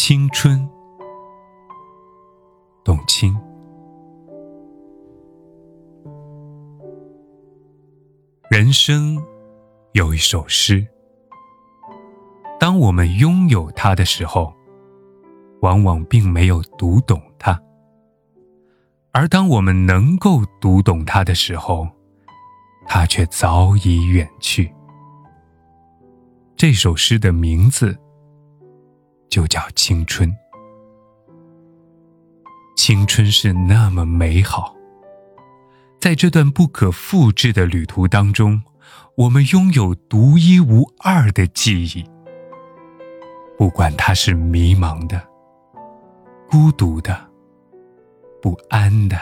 青春，董卿。人生有一首诗，当我们拥有它的时候，往往并没有读懂它；而当我们能够读懂它的时候，它却早已远去。这首诗的名字。就叫青春。青春是那么美好，在这段不可复制的旅途当中，我们拥有独一无二的记忆。不管它是迷茫的、孤独的、不安的，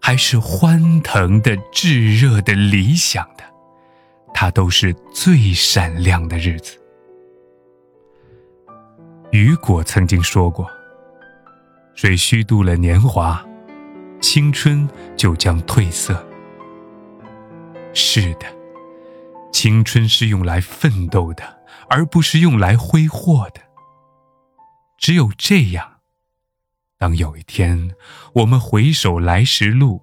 还是欢腾的、炙热的、理想的，它都是最闪亮的日子。雨果曾经说过：“谁虚度了年华，青春就将褪色。”是的，青春是用来奋斗的，而不是用来挥霍的。只有这样，当有一天我们回首来时路，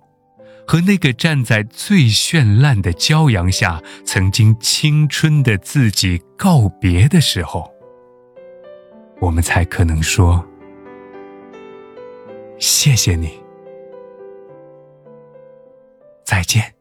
和那个站在最绚烂的骄阳下曾经青春的自己告别的时候，我们才可能说：“谢谢你，再见。”